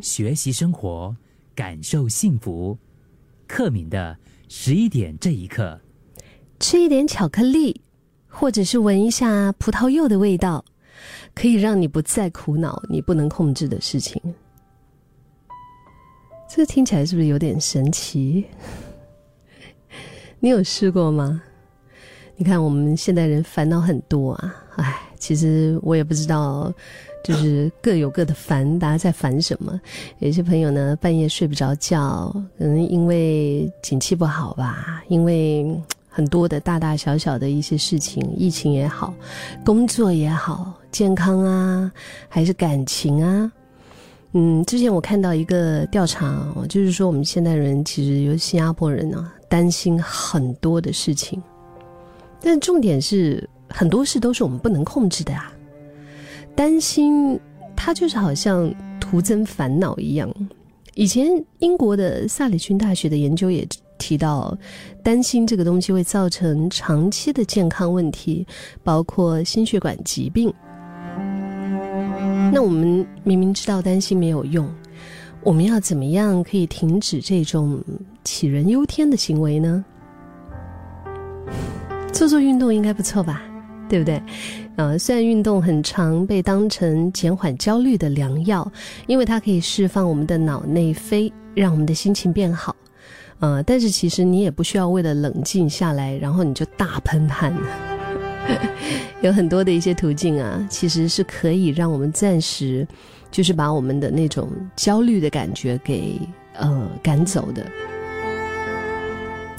学习生活，感受幸福。克敏的十一点这一刻，吃一点巧克力，或者是闻一下葡萄柚的味道，可以让你不再苦恼你不能控制的事情。这听起来是不是有点神奇？你有试过吗？你看我们现代人烦恼很多啊，唉，其实我也不知道。就是各有各的烦，大家在烦什么？有些朋友呢，半夜睡不着觉，可能因为景气不好吧，因为很多的大大小小的一些事情，疫情也好，工作也好，健康啊，还是感情啊。嗯，之前我看到一个调查，就是说我们现代人其实有新加坡人啊，担心很多的事情，但重点是很多事都是我们不能控制的啊。担心，它就是好像徒增烦恼一样。以前英国的萨里逊大学的研究也提到，担心这个东西会造成长期的健康问题，包括心血管疾病。那我们明明知道担心没有用，我们要怎么样可以停止这种杞人忧天的行为呢？做做运动应该不错吧，对不对？呃，虽然运动很常被当成减缓焦虑的良药，因为它可以释放我们的脑内啡，让我们的心情变好。呃，但是其实你也不需要为了冷静下来，然后你就大喷汗。有很多的一些途径啊，其实是可以让我们暂时，就是把我们的那种焦虑的感觉给呃赶走的。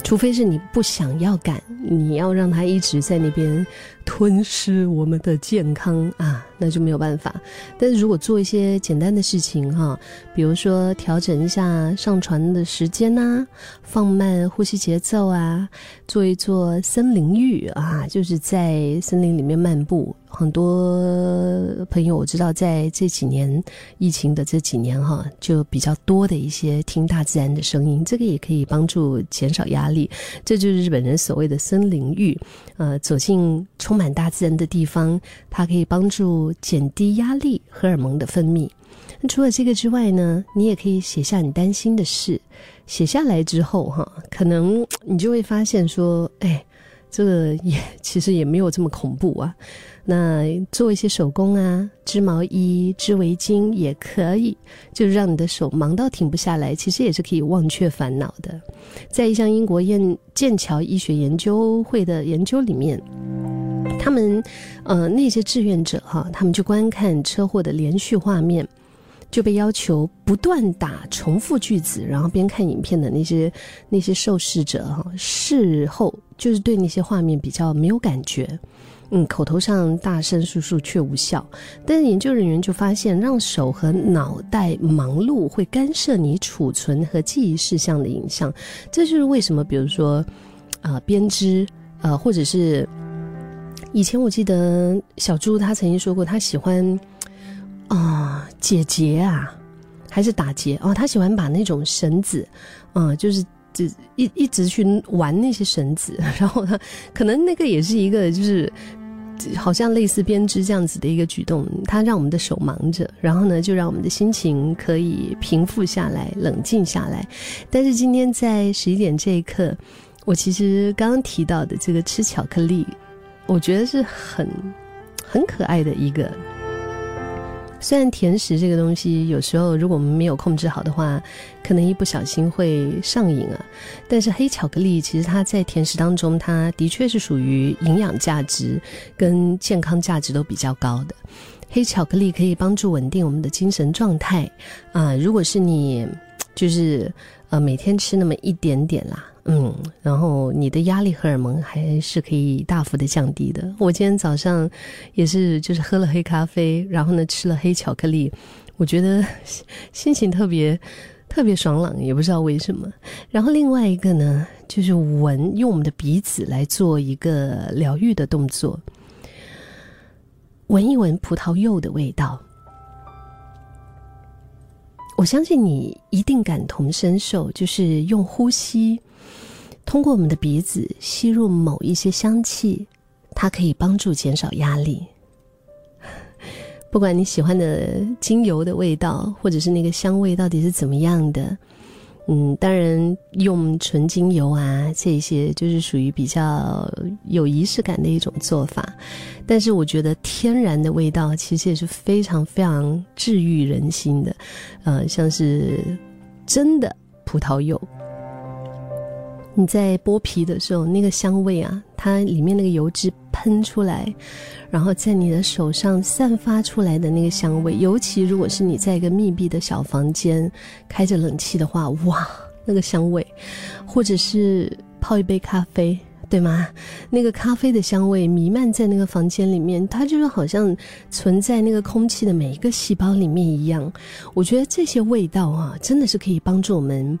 除非是你不想要赶，你要让他一直在那边吞噬我们的健康啊，那就没有办法。但是如果做一些简单的事情哈，比如说调整一下上传的时间呐，放慢呼吸节奏啊，做一做森林浴啊，就是在森林里面漫步。很多朋友我知道，在这几年疫情的这几年哈，就比较多的一些听大自然的声音，这个也可以帮助减少压力。这就是日本人所谓的森林浴，呃，走进充满大自然的地方，它可以帮助减低压力、荷尔蒙的分泌。那除了这个之外呢，你也可以写下你担心的事，写下来之后哈，可能你就会发现说，哎，这个也其实也没有这么恐怖啊。那做一些手工啊，织毛衣、织围巾也可以，就是让你的手忙到停不下来。其实也是可以忘却烦恼的。在一项英国燕剑桥医学研究会的研究里面，他们呃那些志愿者哈，他们去观看车祸的连续画面，就被要求不断打重复句子，然后边看影片的那些那些受试者哈，事后就是对那些画面比较没有感觉。嗯，口头上大声述述却无效，但是研究人员就发现，让手和脑袋忙碌会干涉你储存和记忆事项的影像。这就是为什么，比如说，啊，编织，呃，或者是以前我记得小猪他曾经说过，他喜欢啊解结啊，还是打结哦，他喜欢把那种绳子，嗯，就是。就一一直去玩那些绳子，然后他可能那个也是一个，就是好像类似编织这样子的一个举动。他让我们的手忙着，然后呢，就让我们的心情可以平复下来、冷静下来。但是今天在十一点这一刻，我其实刚刚提到的这个吃巧克力，我觉得是很很可爱的一个。虽然甜食这个东西有时候如果我们没有控制好的话，可能一不小心会上瘾啊。但是黑巧克力其实它在甜食当中，它的确是属于营养价值跟健康价值都比较高的。黑巧克力可以帮助稳定我们的精神状态啊。如果是你就是呃每天吃那么一点点啦。嗯，然后你的压力荷尔蒙还是可以大幅的降低的。我今天早上也是，就是喝了黑咖啡，然后呢吃了黑巧克力，我觉得心情特别特别爽朗，也不知道为什么。然后另外一个呢，就是闻，用我们的鼻子来做一个疗愈的动作，闻一闻葡萄柚的味道。我相信你一定感同身受，就是用呼吸。通过我们的鼻子吸入某一些香气，它可以帮助减少压力。不管你喜欢的精油的味道，或者是那个香味到底是怎么样的。嗯，当然用纯精油啊，这些就是属于比较有仪式感的一种做法。但是我觉得天然的味道其实也是非常非常治愈人心的。呃，像是真的葡萄柚，你在剥皮的时候，那个香味啊，它里面那个油脂喷出来，然后在你的手上散发出来的那个香味，尤其如果是你在一个密闭的小房间，开着冷气的话，哇，那个香味，或者是泡一杯咖啡，对吗？那个咖啡的香味弥漫在那个房间里面，它就是好像存在那个空气的每一个细胞里面一样。我觉得这些味道啊，真的是可以帮助我们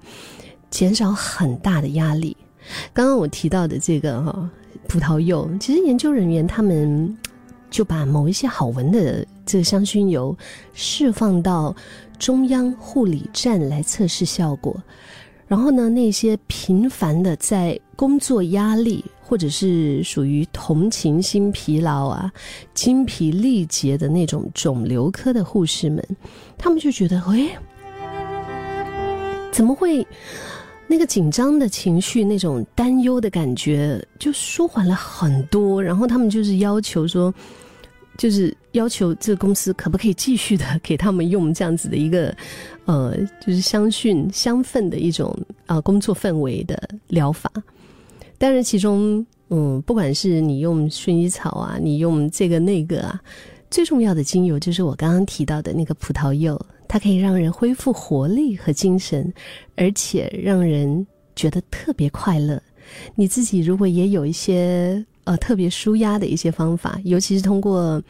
减少很大的压力。刚刚我提到的这个哈。葡萄柚，其实研究人员他们就把某一些好闻的这个香薰油释放到中央护理站来测试效果，然后呢，那些频繁的在工作压力或者是属于同情心疲劳啊、精疲力竭的那种肿瘤科的护士们，他们就觉得，哎，怎么会？那个紧张的情绪，那种担忧的感觉，就舒缓了很多。然后他们就是要求说，就是要求这个公司可不可以继续的给他们用这样子的一个，呃，就是香薰香氛的一种啊工作氛围的疗法。当然，其中嗯，不管是你用薰衣草啊，你用这个那个啊，最重要的精油就是我刚刚提到的那个葡萄柚。它可以让人恢复活力和精神，而且让人觉得特别快乐。你自己如果也有一些呃特别舒压的一些方法，尤其是通过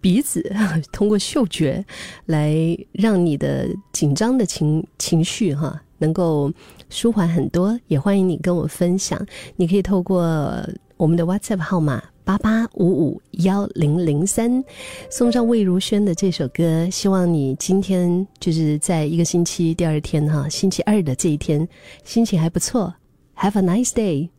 鼻子、通过嗅觉来让你的紧张的情情绪哈能够舒缓很多，也欢迎你跟我分享。你可以透过我们的 WhatsApp 号码。八八五五幺零零三，送上魏如萱的这首歌。希望你今天就是在一个星期第二天哈，星期二的这一天，心情还不错。Have a nice day。